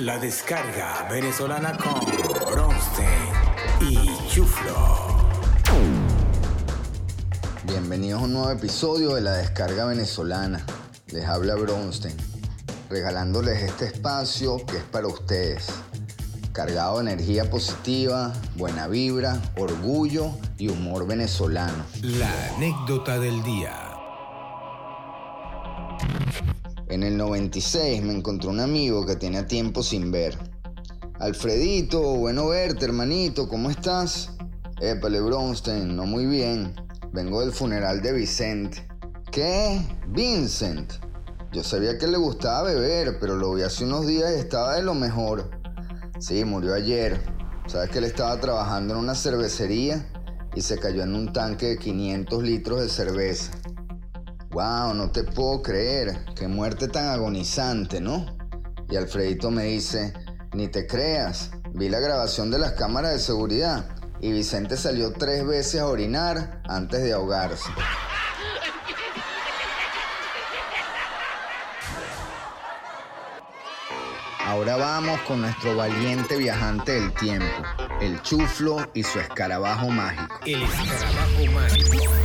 La descarga venezolana con Bronstein y Chuflo. Bienvenidos a un nuevo episodio de La descarga venezolana. Les habla Bronstein, regalándoles este espacio que es para ustedes. Cargado de energía positiva, buena vibra, orgullo y humor venezolano. La anécdota del día. En el 96 me encontré un amigo que tenía tiempo sin ver. Alfredito, bueno verte, hermanito, ¿cómo estás? Épale, Bronstein, no muy bien. Vengo del funeral de Vicente. ¿Qué? Vincent. Yo sabía que le gustaba beber, pero lo vi hace unos días y estaba de lo mejor. Sí, murió ayer. Sabes que él estaba trabajando en una cervecería y se cayó en un tanque de 500 litros de cerveza. Wow, no te puedo creer. Qué muerte tan agonizante, ¿no? Y Alfredito me dice, ni te creas. Vi la grabación de las cámaras de seguridad y Vicente salió tres veces a orinar antes de ahogarse. Ahora vamos con nuestro valiente viajante del tiempo, el chuflo y su escarabajo mágico. El escarabajo mágico.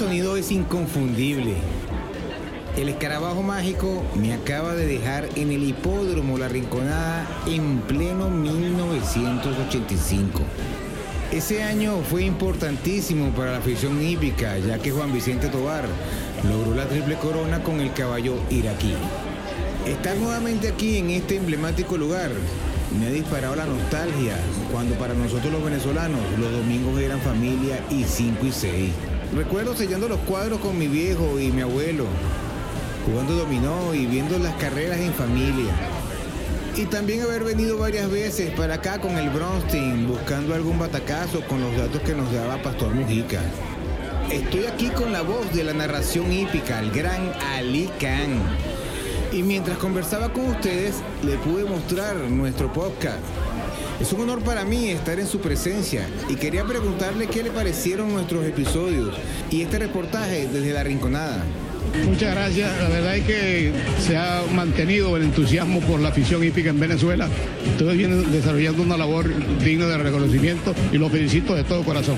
Sonido es inconfundible. El escarabajo mágico me acaba de dejar en el hipódromo La Rinconada en pleno 1985. Ese año fue importantísimo para la afición hípica, ya que Juan Vicente Tobar logró la triple corona con el caballo iraquí. Estar nuevamente aquí en este emblemático lugar me ha disparado la nostalgia, cuando para nosotros los venezolanos los domingos eran familia y 5 y 6. Recuerdo sellando los cuadros con mi viejo y mi abuelo, jugando dominó y viendo las carreras en familia. Y también haber venido varias veces para acá con el Bronstein buscando algún batacazo con los datos que nos daba Pastor Mujica. Estoy aquí con la voz de la narración hípica, el gran Ali Khan. Y mientras conversaba con ustedes, le pude mostrar nuestro podcast. Es un honor para mí estar en su presencia y quería preguntarle qué le parecieron nuestros episodios y este reportaje desde la Rinconada. Muchas gracias. La verdad es que se ha mantenido el entusiasmo por la afición hípica en Venezuela. Ustedes vienen desarrollando una labor digna de reconocimiento y los felicito de todo corazón.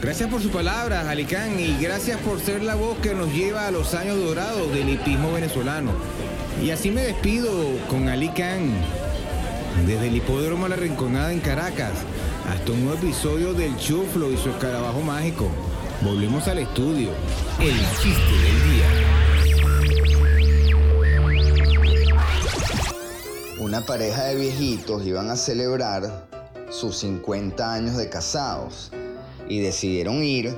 Gracias por sus palabras, Alicán, y gracias por ser la voz que nos lleva a los años dorados del hipismo venezolano. Y así me despido con Alicán. Desde el hipódromo La Rinconada en Caracas hasta un nuevo episodio del Chuflo y su escarabajo mágico. Volvemos al estudio. El chiste del día. Una pareja de viejitos iban a celebrar sus 50 años de casados y decidieron ir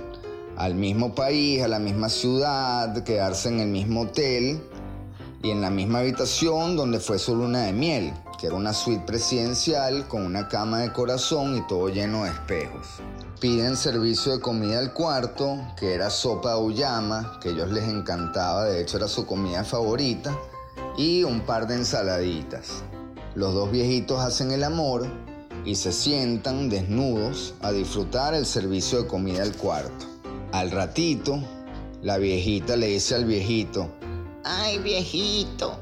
al mismo país, a la misma ciudad, quedarse en el mismo hotel y en la misma habitación donde fue su luna de miel, que era una suite presidencial con una cama de corazón y todo lleno de espejos. Piden servicio de comida al cuarto, que era sopa de uyama, que a ellos les encantaba, de hecho era su comida favorita, y un par de ensaladitas. Los dos viejitos hacen el amor y se sientan desnudos a disfrutar el servicio de comida al cuarto. Al ratito, la viejita le dice al viejito, Ay, viejito,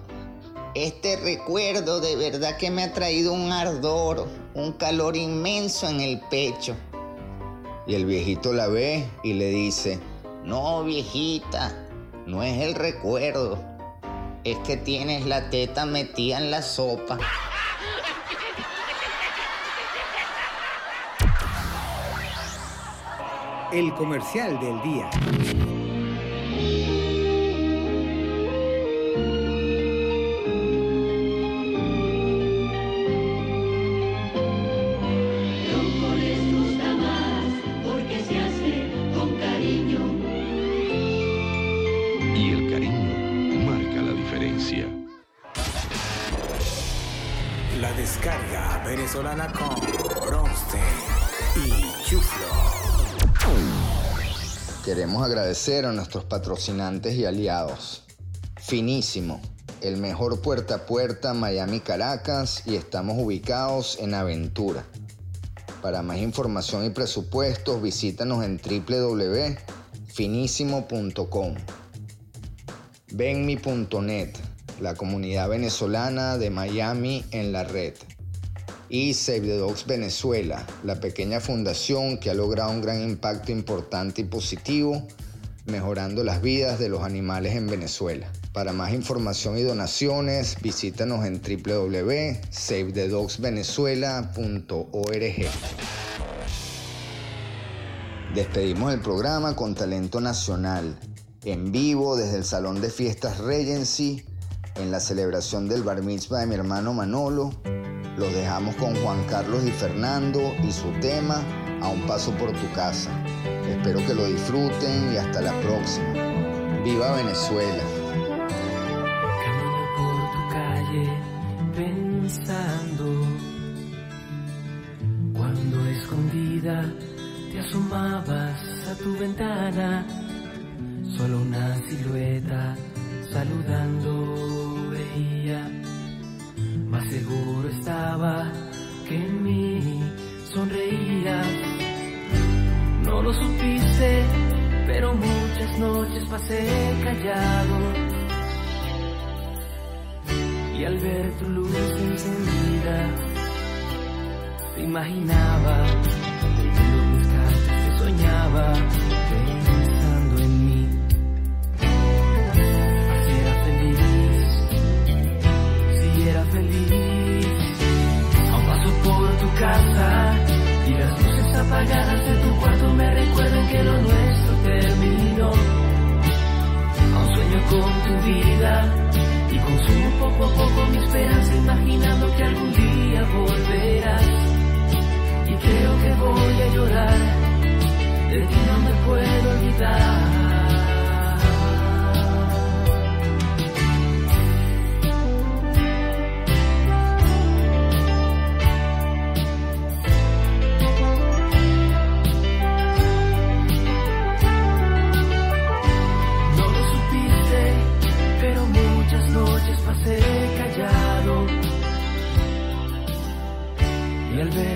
este recuerdo de verdad que me ha traído un ardor, un calor inmenso en el pecho. y el viejito la ve y le dice, No, viejita, no es el recuerdo. Es que tienes la teta metida en la sopa. El comercial del día. La descarga venezolana con Bronstein y Chuflo. queremos agradecer a nuestros patrocinantes y aliados. Finísimo, el mejor puerta a puerta Miami-Caracas y estamos ubicados en Aventura. Para más información y presupuestos, visítanos en www.finísimo.com. Venmi.net, la comunidad venezolana de Miami en la red. Y Save the Dogs Venezuela, la pequeña fundación que ha logrado un gran impacto importante y positivo, mejorando las vidas de los animales en Venezuela. Para más información y donaciones, visítanos en www.savethedogsvenezuela.org. Despedimos el programa con talento nacional, en vivo desde el Salón de Fiestas Regency, en la celebración del bar mitzvah de mi hermano Manolo. Los dejamos con Juan Carlos y Fernando y su tema A un paso por tu casa. Espero que lo disfruten y hasta la próxima. ¡Viva Venezuela! Camino por tu calle pensando cuando escondida te asomabas a tu ventana, solo una silueta saludando más seguro estaba que en mí sonreías. No lo supiste, pero muchas noches pasé callado. Y al ver tu luz encendida, te imaginaba, mis cartas que soñaba, pensando tu vida. Y consumo poco a poco mi esperanza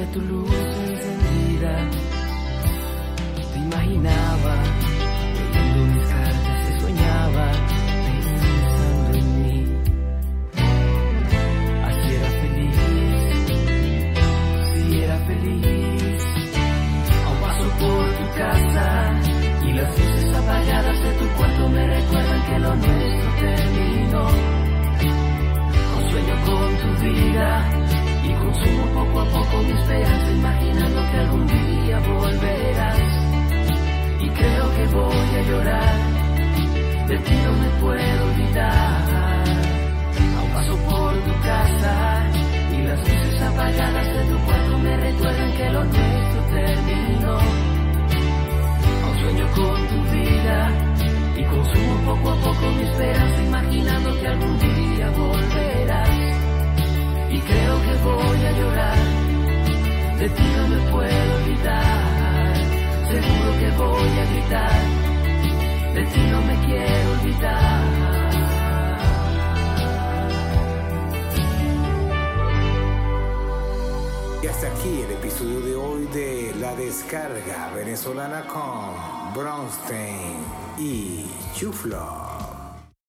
tu luz encendida, te imaginaba, leyendo mis cartas que soñaba, pensando en mí. Así era feliz, si era feliz. A un paso por tu casa y las luces apagadas de tu cuarto me recuerdan que lo nuestro terminó. Aún sueño con tu vida y consumo poco a poco mi esperanza imaginando que algún día volverás. Y creo que voy a llorar, de ti no me puedo olvidar. A un paso por tu casa y las luces apagadas de tu cuarto me recuerdan que lo nuestro terminó. Aún sueño con de ti no me puedo olvidar. Seguro que voy a gritar, de ti no me quiero olvidar. Y hasta aquí el episodio de hoy de La Descarga Venezolana con Bronstein y Chuflo.